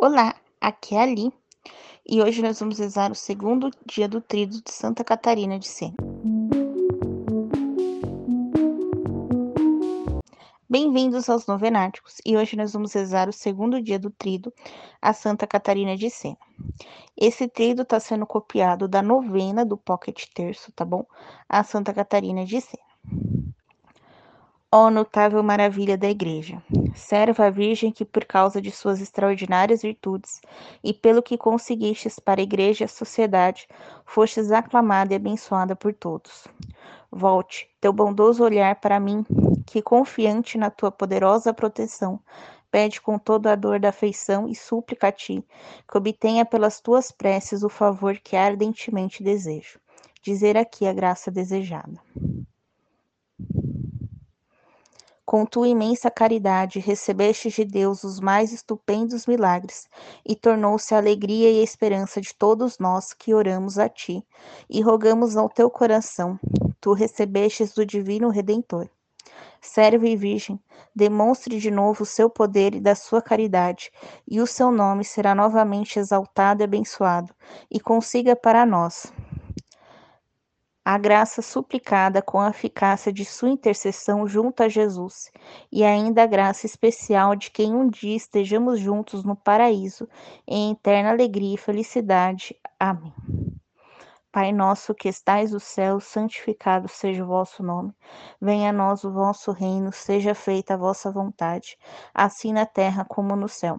Olá, aqui é a Ali e hoje nós vamos rezar o segundo dia do Tríduo de Santa Catarina de Sena. Bem-vindos aos Novenáticos e hoje nós vamos rezar o segundo dia do Tríduo a Santa Catarina de Sena. Esse tríduo está sendo copiado da novena do Pocket Terço, tá bom? A Santa Catarina de Sena. Ó notável maravilha da Igreja, serva a Virgem que, por causa de suas extraordinárias virtudes e pelo que conseguistes para a Igreja e a sociedade, fostes aclamada e abençoada por todos. Volte teu bondoso olhar para mim, que, confiante na tua poderosa proteção, pede com toda a dor da afeição e súplica a ti, que obtenha pelas tuas preces o favor que ardentemente desejo. Dizer aqui a graça desejada. Com tua imensa caridade, recebeste de Deus os mais estupendos milagres, e tornou-se a alegria e a esperança de todos nós que oramos a ti e rogamos ao teu coração. Tu recebestes do Divino Redentor. Serve e Virgem, demonstre de novo o seu poder e da sua caridade, e o seu nome será novamente exaltado e abençoado, e consiga para nós, a graça suplicada com a eficácia de sua intercessão junto a Jesus, e ainda a graça especial de quem um dia estejamos juntos no paraíso, em eterna alegria e felicidade. Amém. Pai nosso que estais no céu, santificado seja o vosso nome. Venha a nós o vosso reino, seja feita a vossa vontade, assim na terra como no céu.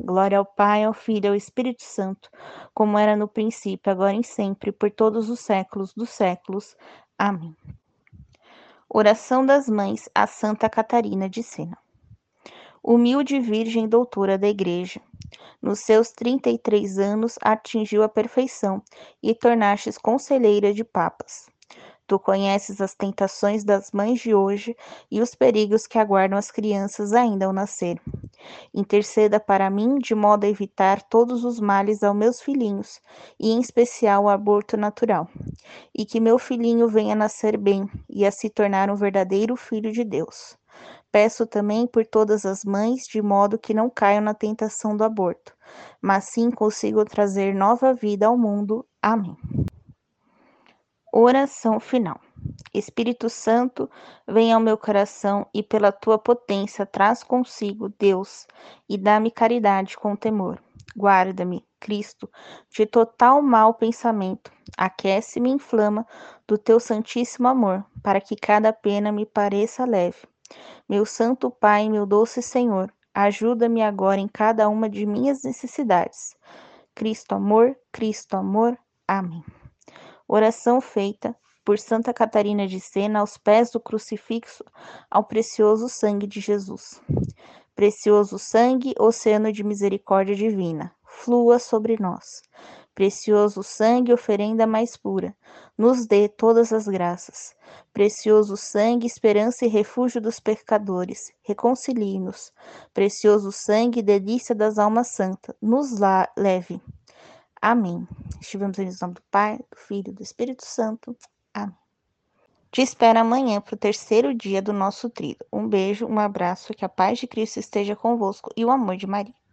Glória ao Pai, ao Filho e ao Espírito Santo, como era no princípio, agora e sempre, por todos os séculos dos séculos. Amém. Oração das Mães a Santa Catarina de Sena. Humilde Virgem Doutora da Igreja, nos seus 33 anos atingiu a perfeição e tornastes conselheira de papas. Tu conheces as tentações das mães de hoje e os perigos que aguardam as crianças ainda ao nascer. Interceda para mim de modo a evitar todos os males aos meus filhinhos, e em especial o aborto natural, e que meu filhinho venha nascer bem e a se tornar um verdadeiro filho de Deus. Peço também por todas as mães, de modo que não caiam na tentação do aborto, mas sim consigam trazer nova vida ao mundo. Amém. Oração final. Espírito Santo, vem ao meu coração e pela tua potência traz consigo, Deus, e dá-me caridade com temor. Guarda-me, Cristo, de total mau pensamento. Aquece-me e inflama do teu santíssimo amor, para que cada pena me pareça leve. Meu santo Pai, meu doce Senhor, ajuda-me agora em cada uma de minhas necessidades. Cristo amor, Cristo amor. Amém. Oração feita por Santa Catarina de Sena aos pés do crucifixo ao precioso sangue de Jesus. Precioso sangue, oceano de misericórdia divina, flua sobre nós. Precioso sangue, oferenda mais pura, nos dê todas as graças. Precioso sangue, esperança e refúgio dos pecadores, reconcilie-nos. Precioso sangue, delícia das almas santas, nos leve. Amém. Estivemos em nome do Pai, do Filho e do Espírito Santo. Amém. Te espero amanhã para o terceiro dia do nosso trilho. Um beijo, um abraço, que a paz de Cristo esteja convosco e o amor de Maria.